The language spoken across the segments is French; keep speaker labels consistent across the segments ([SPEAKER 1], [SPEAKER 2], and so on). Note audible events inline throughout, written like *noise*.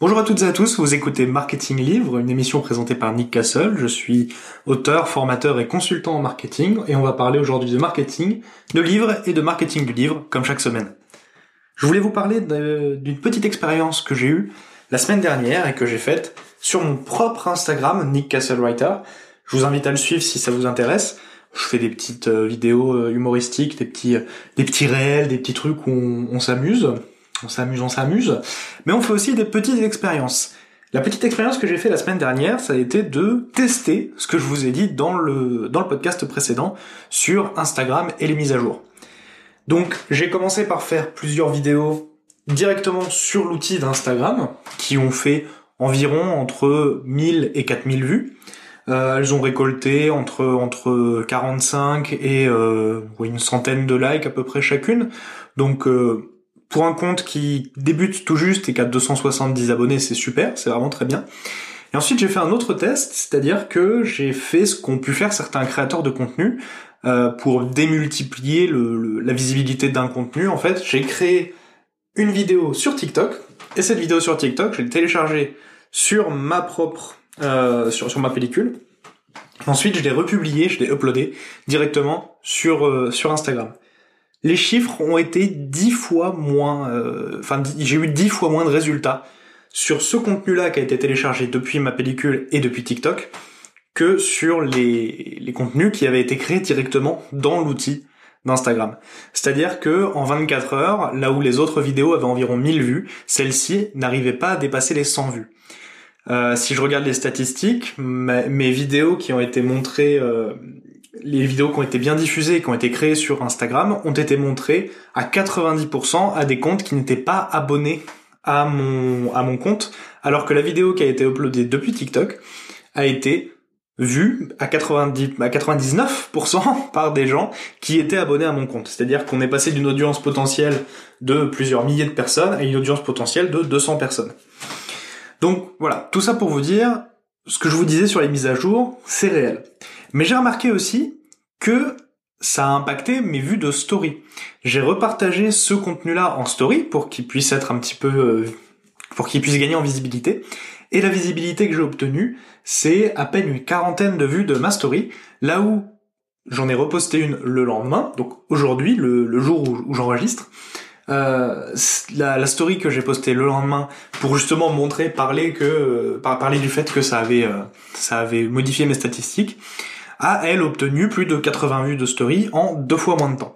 [SPEAKER 1] Bonjour à toutes et à tous, vous écoutez Marketing Livre, une émission présentée par Nick Castle. Je suis auteur, formateur et consultant en marketing et on va parler aujourd'hui de marketing, de livres et de marketing du livre, comme chaque semaine. Je voulais vous parler d'une petite expérience que j'ai eue la semaine dernière et que j'ai faite sur mon propre Instagram, Nick Castle Writer. Je vous invite à le suivre si ça vous intéresse. Je fais des petites euh, vidéos euh, humoristiques, des petits, euh, des petits réels, des petits trucs où on s'amuse on s'amuse, on s'amuse, mais on fait aussi des petites expériences. La petite expérience que j'ai fait la semaine dernière, ça a été de tester ce que je vous ai dit dans le, dans le podcast précédent sur Instagram et les mises à jour. Donc, j'ai commencé par faire plusieurs vidéos directement sur l'outil d'Instagram, qui ont fait environ entre 1000 et 4000 vues. Euh, elles ont récolté entre entre 45 et euh, une centaine de likes à peu près chacune. Donc euh, pour un compte qui débute tout juste et qui a 270 abonnés, c'est super, c'est vraiment très bien. Et ensuite, j'ai fait un autre test, c'est-à-dire que j'ai fait ce qu'ont pu faire certains créateurs de contenu euh, pour démultiplier la visibilité d'un contenu. En fait, j'ai créé une vidéo sur TikTok, et cette vidéo sur TikTok, je l'ai téléchargée sur ma propre, euh, sur, sur ma pellicule. Ensuite, je l'ai republiée, je l'ai uploadée directement sur, euh, sur Instagram les chiffres ont été dix fois moins, euh, enfin j'ai eu dix fois moins de résultats sur ce contenu-là qui a été téléchargé depuis ma pellicule et depuis TikTok que sur les, contenus qui avaient été créés directement dans l'outil d'Instagram. C'est-à-dire que en 24 heures, là où les autres vidéos avaient environ 1000 vues, celle-ci n'arrivait pas à dépasser les 100 vues. Euh, si je regarde les statistiques, mes vidéos qui ont été montrées euh, les vidéos qui ont été bien diffusées qui ont été créées sur Instagram ont été montrées à 90% à des comptes qui n'étaient pas abonnés à mon, à mon compte, alors que la vidéo qui a été uploadée depuis TikTok a été vue à 90, à 99% *laughs* par des gens qui étaient abonnés à mon compte. C'est-à-dire qu'on est passé d'une audience potentielle de plusieurs milliers de personnes à une audience potentielle de 200 personnes. Donc voilà, tout ça pour vous dire, ce que je vous disais sur les mises à jour, c'est réel. Mais j'ai remarqué aussi que ça a impacté mes vues de story. J'ai repartagé ce contenu-là en story pour qu'il puisse être un petit peu, euh, pour qu'il puisse gagner en visibilité. Et la visibilité que j'ai obtenue, c'est à peine une quarantaine de vues de ma story, là où j'en ai reposté une le lendemain, donc aujourd'hui, le, jour où, j'enregistre. Euh, la, story que j'ai postée le lendemain pour justement montrer, parler que, euh, parler du fait que ça avait, ça avait modifié mes statistiques a, elle, obtenu plus de 80 vues de story en deux fois moins de temps.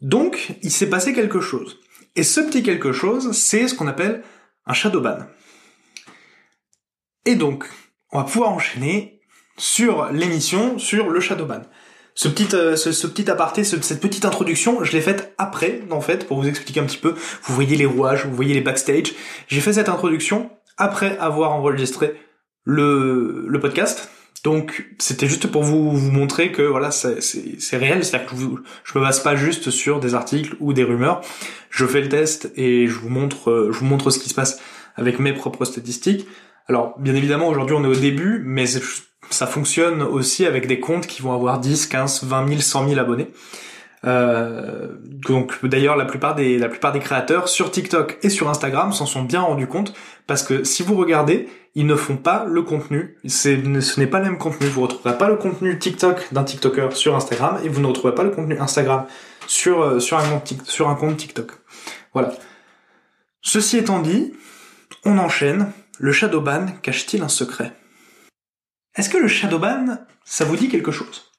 [SPEAKER 1] Donc, il s'est passé quelque chose. Et ce petit quelque chose, c'est ce qu'on appelle un shadow ban. Et donc, on va pouvoir enchaîner sur l'émission, sur le shadow ban. Ce petit, euh, ce, petit aparté, cette petite introduction, je l'ai faite après, en fait, pour vous expliquer un petit peu. Vous voyez les rouages, vous voyez les backstage. J'ai fait cette introduction après avoir enregistré le, le podcast. Donc c'était juste pour vous, vous montrer que voilà c'est réel, c'est-à-dire que je, je me base pas juste sur des articles ou des rumeurs. Je fais le test et je vous montre je vous montre ce qui se passe avec mes propres statistiques. Alors bien évidemment aujourd'hui on est au début, mais ça fonctionne aussi avec des comptes qui vont avoir 10, 15, 20 000, 100 000 abonnés. Euh, donc d'ailleurs la plupart des créateurs sur TikTok et sur Instagram s'en sont bien rendus compte parce que si vous regardez, ils ne font pas le contenu. Ce n'est pas le même contenu. Vous retrouverez pas le contenu TikTok d'un TikToker sur Instagram et vous ne retrouverez pas le contenu Instagram sur euh, un compte sur un compte TikTok. Voilà. Ceci étant dit, on enchaîne. Le shadowban cache-t-il un secret? Est-ce que le shadowban, ça vous dit quelque chose?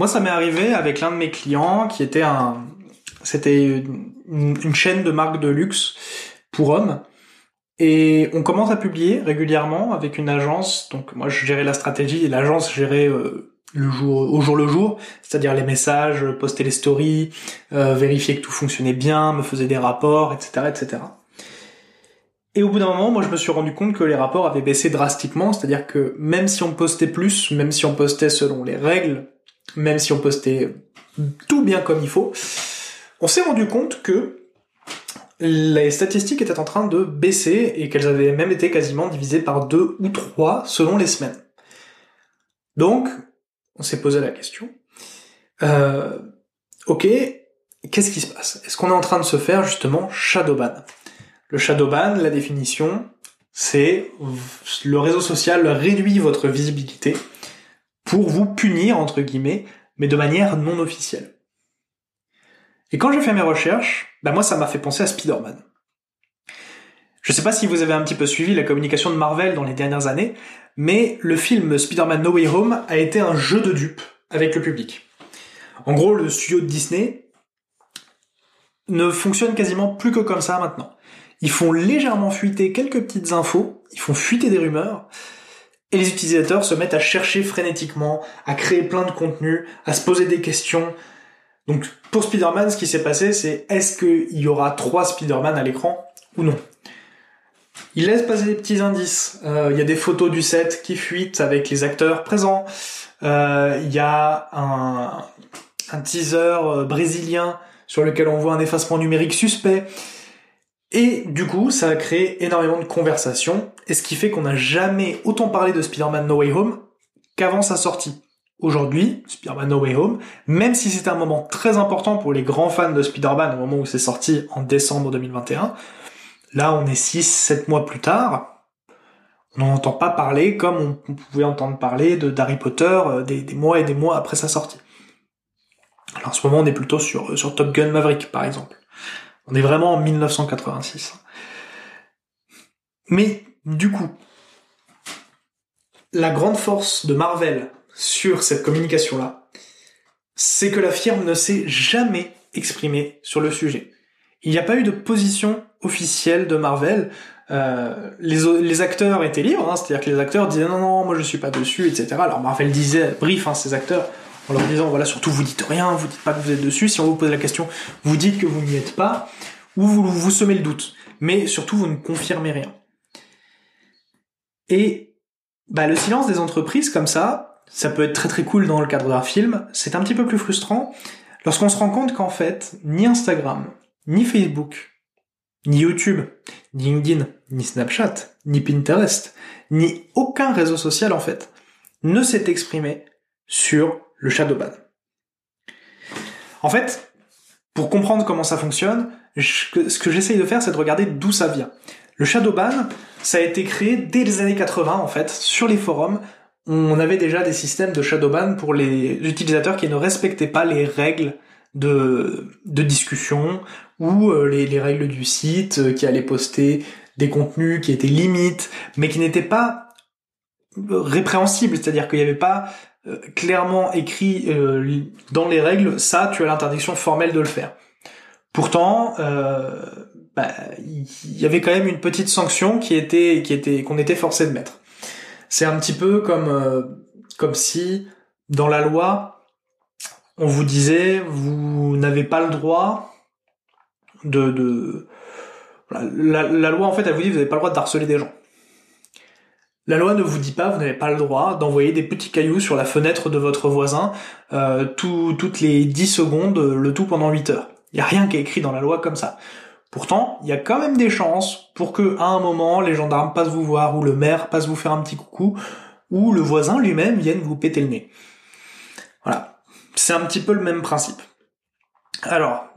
[SPEAKER 1] Moi, ça m'est arrivé avec l'un de mes clients qui était un, c'était une, chaîne de marques de luxe pour hommes. Et on commence à publier régulièrement avec une agence. Donc moi, je gérais la stratégie et l'agence gérait euh, le jour au jour le jour, c'est-à-dire les messages, poster les stories, euh, vérifier que tout fonctionnait bien, me faisait des rapports, etc., etc. Et au bout d'un moment, moi, je me suis rendu compte que les rapports avaient baissé drastiquement, c'est-à-dire que même si on postait plus, même si on postait selon les règles même si on postait tout bien comme il faut, on s'est rendu compte que les statistiques étaient en train de baisser et qu'elles avaient même été quasiment divisées par deux ou trois selon les semaines. Donc, on s'est posé la question. Euh, ok, qu'est-ce qui se passe? Est-ce qu'on est en train de se faire justement shadowban Le shadowban, la définition, C'est le réseau social réduit votre visibilité pour vous punir, entre guillemets, mais de manière non officielle. Et quand j'ai fait mes recherches, bah moi ça m'a fait penser à Spider-Man. Je sais pas si vous avez un petit peu suivi la communication de Marvel dans les dernières années, mais le film Spider-Man No Way Home a été un jeu de dupes avec le public. En gros, le studio de Disney ne fonctionne quasiment plus que comme ça maintenant. Ils font légèrement fuiter quelques petites infos, ils font fuiter des rumeurs, et les utilisateurs se mettent à chercher frénétiquement, à créer plein de contenus, à se poser des questions. Donc pour Spider-Man, ce qui s'est passé, c'est est-ce qu'il y aura trois Spider-Man à l'écran ou non? Il laisse passer des petits indices. Euh, il y a des photos du set qui fuitent avec les acteurs présents. Euh, il y a un, teaser euh, brésilien sur lequel on voit un effacement numérique suspect. Et du coup, ça a créé énormément de conversations, et ce qui fait qu'on n'a jamais autant parlé de Spider-Man No Way Home qu'avant sa sortie. Aujourd'hui, Spider-Man No Way Home, même si c'était un moment très important pour les grands fans de Spider-Man au moment où c'est sorti en décembre 2021, là on est 6-7 mois plus tard, on n'en entend pas parler comme on pouvait entendre parler de d'Harry Potter euh, des, mois et des mois après sa sortie. Alors en ce moment on est plutôt sur, sur Top Gun Maverick par exemple. On est vraiment en 1986. Mais du coup, la grande force de Marvel sur cette communication-là, c'est que la firme ne s'est jamais exprimée sur le sujet. Il n'y a pas eu de position officielle de Marvel. Euh, les, acteurs étaient libres, hein, c'est-à-dire que les acteurs disaient non, non, moi je suis pas dessus, etc. Alors Marvel disait, brief, hein, ces acteurs, en leur disant voilà surtout vous dites rien, vous dites pas que vous êtes dessus, si on vous pose la question, vous dites que vous n'y êtes pas, ou vous, vous semez le doute, mais surtout vous ne confirmez rien. Et bah, le silence des entreprises comme ça, ça peut être très très cool dans le cadre d'un film, c'est un petit peu plus frustrant lorsqu'on se rend compte qu'en fait, ni Instagram, ni Facebook, ni YouTube, ni LinkedIn, ni Snapchat, ni Pinterest, ni aucun réseau social en fait, ne s'est exprimé sur le shadow ban. En fait, pour comprendre comment ça fonctionne, ce que j'essaye de faire, c'est de regarder d'où ça vient. Le shadow ban, ça a été créé dès les années 80, en fait, sur les forums. On avait déjà des systèmes de shadow ban pour les utilisateurs qui ne respectaient pas les règles de, de discussion ou euh, les, les règles du site, euh, qui allaient poster des contenus qui étaient limites, mais qui n'étaient pas répréhensibles, c'est-à-dire qu'il n'y avait pas euh, clairement écrit euh, dans les règles, ça, tu as l'interdiction formelle de le faire. Pourtant, euh, bah, il y avait quand même une petite sanction qui était, qui était, qu'on était forcé de mettre. C'est un petit peu comme, comme si dans la loi, on vous disait, vous n'avez pas le droit de, de la, la, loi en fait, elle vous dit, vous n'avez pas le droit de harceler des gens. La loi ne vous dit pas, vous n'avez pas le droit d'envoyer des petits cailloux sur la fenêtre de votre voisin euh, toutes les 10 secondes, le tout pendant 8 heures. Il n'y a rien qui est écrit dans la loi comme ça. Pourtant, il y a quand même des chances pour que à un moment les gendarmes passent vous voir ou le maire passe vous faire un petit coucou ou le voisin lui-même vienne vous péter le nez. Voilà. C'est un petit peu le même principe. Alors,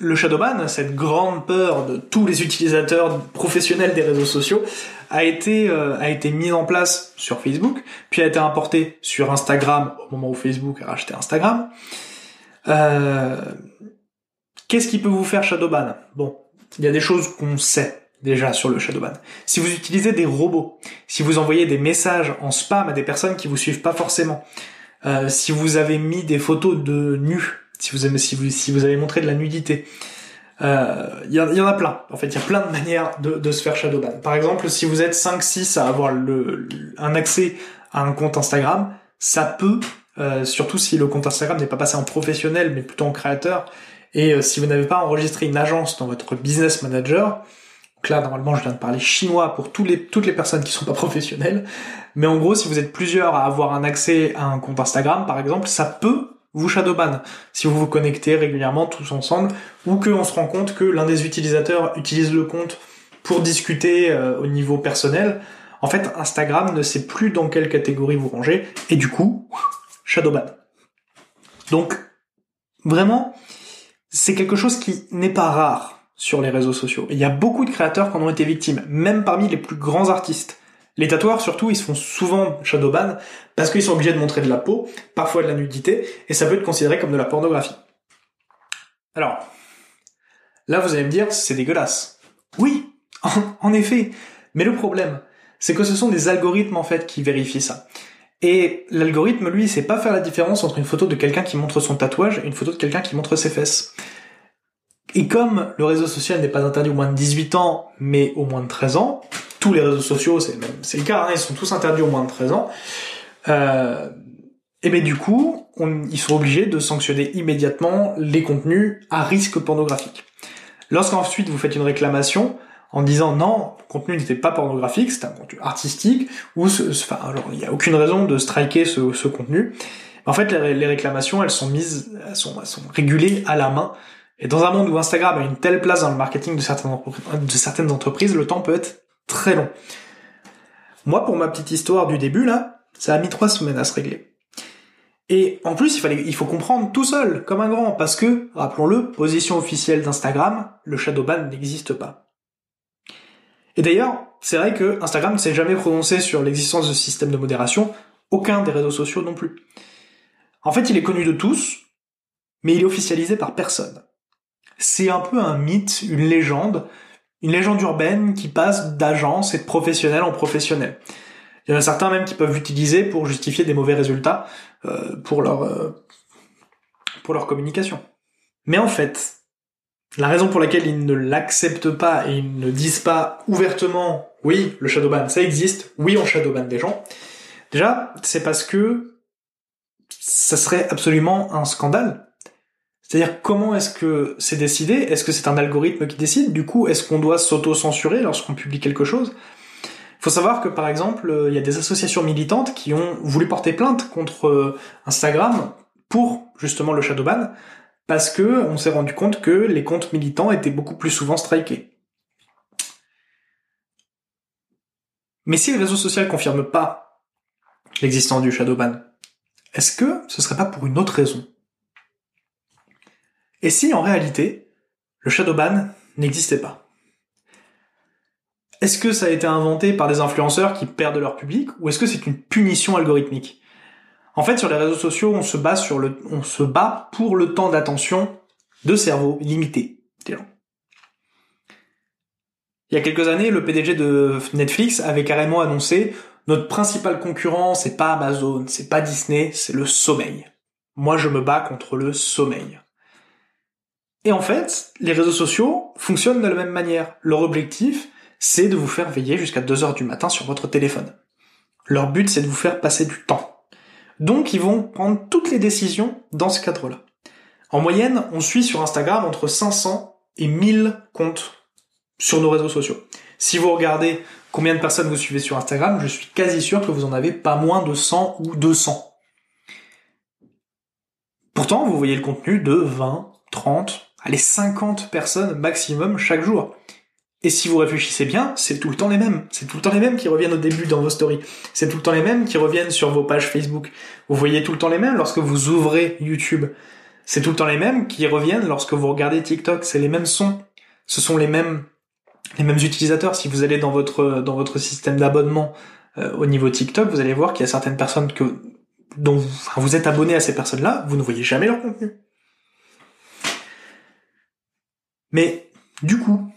[SPEAKER 1] le Shadowban, cette grande peur de tous les utilisateurs professionnels des réseaux sociaux, a été euh, a été mis en place sur Facebook, puis a été importé sur Instagram au moment où Facebook a racheté Instagram. Euh, Qu'est-ce qui peut vous faire Shadowban? Bon, il y a des choses qu'on sait déjà sur le Shadowban. Si vous utilisez des robots, si vous envoyez des messages en spam à des personnes qui vous suivent pas forcément, euh, si vous avez mis des photos de nus si vous, aimez, si vous, si vous avez montré de la nudité. Il euh, y, y, en a plein. En fait, il y a plein de manières de, de se faire shadowban. Par exemple, si vous êtes 5-6 à avoir le, un accès à un compte Instagram, ça peut, euh, surtout si le compte Instagram n'est pas passé en professionnel, mais plutôt en créateur, et euh, si vous n'avez pas enregistré une agence dans votre business manager, donc là, normalement, je viens de parler chinois pour tous les, toutes les personnes qui sont pas *laughs* professionnelles, mais en gros, si vous êtes plusieurs à avoir un accès à un compte Instagram, par exemple, ça peut vous shadowban si vous vous connectez régulièrement tous ensemble ou qu'on se rend compte que l'un des utilisateurs utilise le compte pour discuter euh, au niveau personnel. En fait, Instagram ne sait plus dans quelle catégorie vous rangez et du coup, shadowban. Donc, vraiment, c'est quelque chose qui n'est pas rare sur les réseaux sociaux. Il y a beaucoup de créateurs qui en ont été victimes, même parmi les plus grands artistes. Les tatoueurs, surtout, ils se font souvent shadowban parce qu'ils sont obligés de montrer de la peau, parfois de la nudité, et ça peut être considéré comme de la pornographie. Alors, là, vous allez me dire, c'est dégueulasse. Oui, *laughs* en effet. Mais le problème, c'est que ce sont des algorithmes, en fait, qui vérifient ça. Et l'algorithme, lui, sait pas faire la différence entre une photo de quelqu'un qui montre son tatouage et une photo de quelqu'un qui montre ses fesses. Et comme le réseau social n'est pas interdit au moins de 18 ans, mais au moins de 13 ans, tous les réseaux sociaux, c'est c'est le cas, hein, ils sont tous interdits au moins de 13 ans. Euh, et bien du coup, ils sont obligés de sanctionner immédiatement les contenus à risque pornographique. Lorsqu'ensuite vous faites une réclamation en disant non, le contenu n'était pas pornographique, c'était un contenu artistique, ou enfin, alors il n'y a aucune raison de striker ce, ce contenu. En fait, les, réclamations, elles sont mises, elles sont, régulées à la main. Et dans un monde où Instagram a une telle place dans le marketing de certaines entreprises, le temps peut être très long. Moi, pour ma petite histoire du début, là, ça a mis trois semaines à se régler. Et en plus, il faut comprendre tout seul, comme un grand, parce que, rappelons-le, position officielle d'Instagram, le shadow ban n'existe pas. Et d'ailleurs, c'est vrai que Instagram ne s'est jamais prononcé sur l'existence de ce système de modération, aucun des réseaux sociaux non plus. En fait, il est connu de tous, mais il est officialisé par personne. C'est un peu un mythe, une légende, une légende urbaine qui passe d'agence et de professionnel en professionnel. Il y en a certains même qui peuvent l'utiliser pour justifier des mauvais résultats euh, pour leur euh, pour leur communication. Mais en fait, la raison pour laquelle ils ne l'acceptent pas et ils ne disent pas ouvertement oui, le shadowban ça existe, oui on shadowban des gens. Déjà, c'est parce que ça serait absolument un scandale c'est-à-dire comment est-ce que c'est décidé? Est-ce que c'est un algorithme qui décide? Du coup, est-ce qu'on doit s'auto-censurer lorsqu'on publie quelque chose? Il faut savoir que par exemple, il y a des associations militantes qui ont voulu porter plainte contre euh, Instagram pour justement le shadowban parce que on s'est rendu compte que les comptes militants étaient beaucoup plus souvent strikés. Mais si les réseaux sociaux ne confirment pas l'existence du shadowban, est-ce que ce serait pas pour une autre raison? Et si en réalité, le shadowban n'existait pas? Est-ce que ça a été inventé par des influenceurs qui perdent leur public ou est-ce que c'est une punition algorithmique? En fait, sur les réseaux sociaux, on se bat pour le temps d'attention de cerveau limité Il y a quelques années, le PDG de Netflix avait carrément annoncé notre principal concurrent, c'est pas Amazon, c'est pas Disney, c'est le sommeil. Moi, je me bats contre le sommeil. Et en fait, les réseaux sociaux fonctionnent de la même manière. Leur objectif, c'est de vous faire veiller jusqu'à 2 heures du matin sur votre téléphone. Leur but, c'est de vous faire passer du temps. Donc, ils vont prendre toutes les décisions dans ce cadre-là. En moyenne, on suit sur Instagram entre 500 et 1000 comptes sur nos réseaux sociaux. Si vous regardez combien de personnes vous suivez sur Instagram, je suis quasi sûr que vous en avez pas moins de 100 ou 200. Pourtant, vous voyez le contenu de 20, 30, allez, 50 personnes maximum chaque jour. Et si vous réfléchissez bien, c'est tout le temps les mêmes. C'est tout le temps les mêmes qui reviennent au début dans vos stories. C'est tout le temps les mêmes qui reviennent sur vos pages Facebook. Vous voyez tout le temps les mêmes lorsque vous ouvrez YouTube. C'est tout le temps les mêmes qui reviennent lorsque vous regardez TikTok. C'est les mêmes sons. Ce sont les mêmes, les mêmes utilisateurs. Si vous allez dans votre, dans votre système d'abonnement euh, au niveau TikTok, vous allez voir qu'il y a certaines personnes que, dont vous, vous êtes abonné à ces personnes-là, vous ne voyez jamais leur contenu. Mais du coup,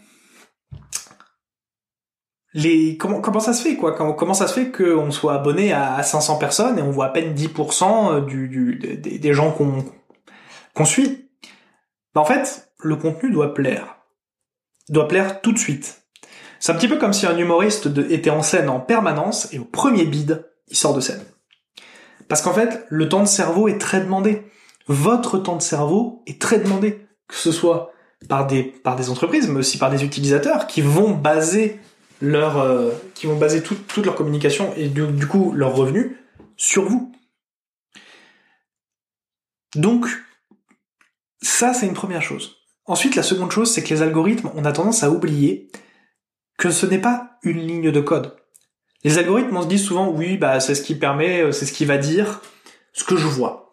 [SPEAKER 1] les comment comment ça se fait quoi? Comment, ça se fait qu'on soit abonné à 500 personnes et on voit à peine 10% euh, du, du des, gens qu'on qu'on suit? Bah, en fait le contenu doit plaire. Doit plaire tout de suite. C'est un petit peu comme si un humoriste était en scène en permanence et au premier bide il sort de scène. Parce qu'en fait le temps de cerveau est très demandé. Votre temps de cerveau est très demandé. Que ce soit par des entreprises, mais aussi par des utilisateurs qui vont baser leur euh, qui toute leur communication et du, du coup leurs revenus sur vous. Donc ça c'est une première chose. Ensuite la seconde chose c'est que les algorithmes on a tendance à oublier que ce n'est pas une ligne de code. Les algorithmes on se dit souvent oui bah c'est ce qui permet euh, c'est ce qui va dire ce que je vois.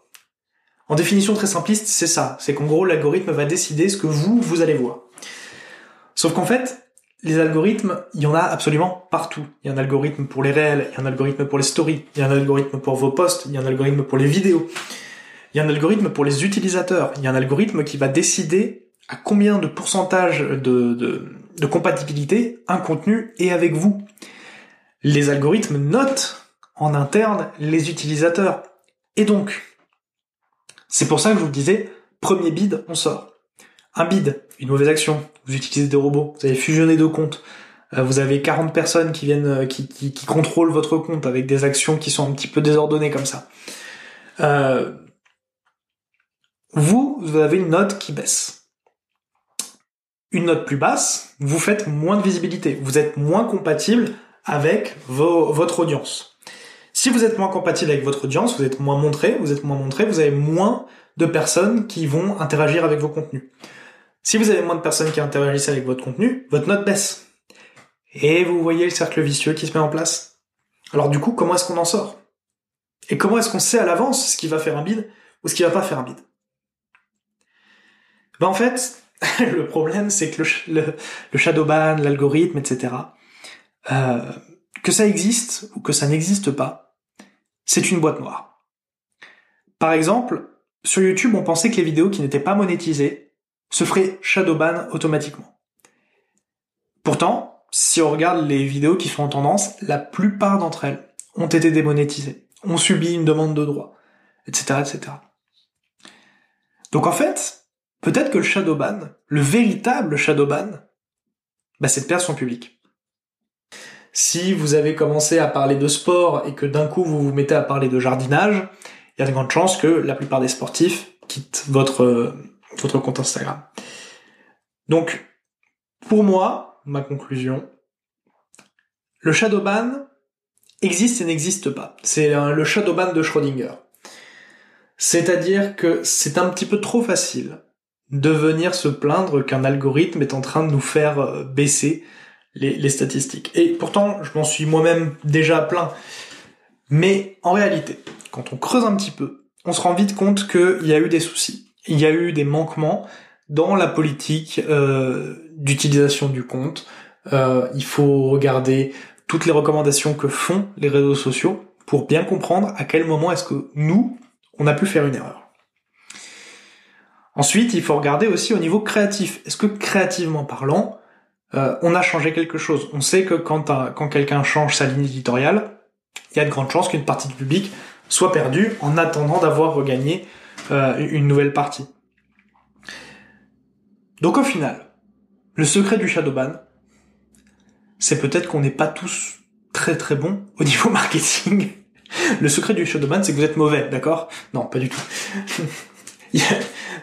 [SPEAKER 1] En définition très simpliste, c'est ça. C'est qu'en gros, l'algorithme va décider ce que vous, vous allez voir. Sauf qu'en fait, les algorithmes, il y en a absolument partout. Il y a un algorithme pour les réels, il y a un algorithme pour les stories, il y a un algorithme pour vos posts, il y a un algorithme pour les vidéos. Il y a un algorithme pour les utilisateurs. Il y a un algorithme qui va décider à combien de pourcentage de, de, compatibilité un contenu est avec vous. Les algorithmes notent en interne les utilisateurs. Et donc, c'est pour ça que je vous disais, premier bid, on sort. Un bid, une mauvaise action, vous utilisez des robots, vous avez fusionné deux comptes, euh, vous avez 40 personnes qui viennent, euh, qui, contrôlent votre compte avec des actions qui sont un petit peu désordonnées comme ça. Euh, vous, vous avez une note qui baisse. Une note plus basse, vous faites moins de visibilité, vous êtes moins compatible avec votre audience. Si vous êtes moins compatible avec votre audience, vous êtes moins montré, vous êtes moins montré, vous avez moins de personnes qui vont interagir avec vos contenus. Si vous avez moins de personnes qui interagissent avec votre contenu, votre note baisse. Et vous voyez le cercle vicieux qui se met en place. Alors du coup, comment est-ce qu'on en sort? Et comment est-ce qu'on sait à l'avance ce qui va faire un bid ou ce qui va pas faire un bid Ben en fait, *laughs* le problème c'est que le, le, shadowban, l'algorithme, etc., euh, que ça existe ou que ça n'existe pas, c'est une boîte noire. Par exemple, sur YouTube, on pensait que les vidéos qui n'étaient pas monétisées se ferait shadowban automatiquement. Pourtant, si on regarde les vidéos qui sont en tendance, la plupart d'entre elles ont été démonétisées, ont subi une demande de droit, etc., etc. Donc en fait, peut-être que le shadowban, le véritable shadowban, bah c'est de perdre son public. Si vous avez commencé à parler de sport et que d'un coup vous vous mettez à parler de jardinage, il y a de grandes chances que la plupart des sportifs quittent votre votre compte Instagram. Donc, pour moi, ma conclusion, le shadowban existe et n'existe pas. C'est le shadowban de Schrödinger. C'est-à-dire que c'est un petit peu trop facile de venir se plaindre qu'un algorithme est en train de nous faire euh, baisser les, les statistiques. Et pourtant, je m'en suis moi-même déjà plaint. Mais en réalité, quand on creuse un petit peu, on se rend vite compte qu'il y a eu des soucis il y a eu des manquements dans la politique euh, d'utilisation du compte. Euh, il faut regarder toutes les recommandations que font les réseaux sociaux pour bien comprendre à quel moment est-ce que nous, on a pu faire une erreur. Ensuite, il faut regarder aussi au niveau créatif. Est-ce que créativement parlant, euh, on a changé quelque chose On sait que quand, quand quelqu'un change sa ligne éditoriale, il y a de grandes chances qu'une partie du public soit perdue en attendant d'avoir regagné euh, une nouvelle partie. Donc au final, le secret du Shadowban, c'est peut-être qu'on n'est pas tous très très bons au niveau *laughs* marketing. Le secret du Shadowban, c'est que vous êtes mauvais, d'accord? Non, pas du tout. *laughs*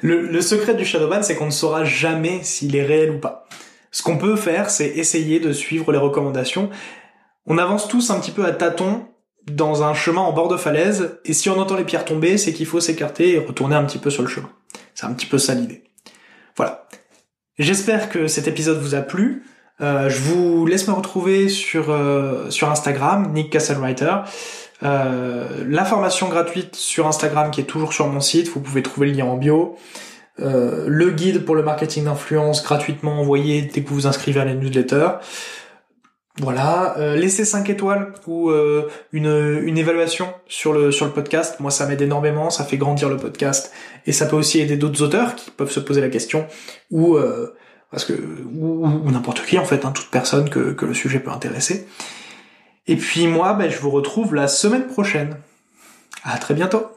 [SPEAKER 1] le, le secret du Shadowban, c'est qu'on ne saura jamais s'il est réel ou pas. Ce qu'on peut faire, c'est essayer de suivre les recommandations. On avance tous un petit peu à tâtons dans un chemin en bord de falaise, et si on entend les pierres tomber, c'est qu'il faut s'écarter et retourner un petit peu sur le chemin. C'est un petit peu ça l'idée. Voilà. J'espère que cet épisode vous a plu. Euh, je vous laisse me retrouver sur euh, sur Instagram, Nick Castlewriter. Euh, la formation gratuite sur Instagram qui est toujours sur mon site, vous pouvez trouver le lien en bio. Euh, le guide pour le marketing d'influence gratuitement envoyé dès que vous vous inscrivez à la newsletter. Voilà, euh, laissez 5 étoiles ou euh, une, évaluation sur le sur le podcast. Moi, ça m'aide énormément, ça fait grandir le podcast et ça peut aussi aider d'autres auteurs qui peuvent se poser la question ou euh, parce que ou, n'importe qui en fait, hein, toute personne que, que le sujet peut intéresser. Et puis moi, ben, je vous retrouve la semaine prochaine. À très bientôt.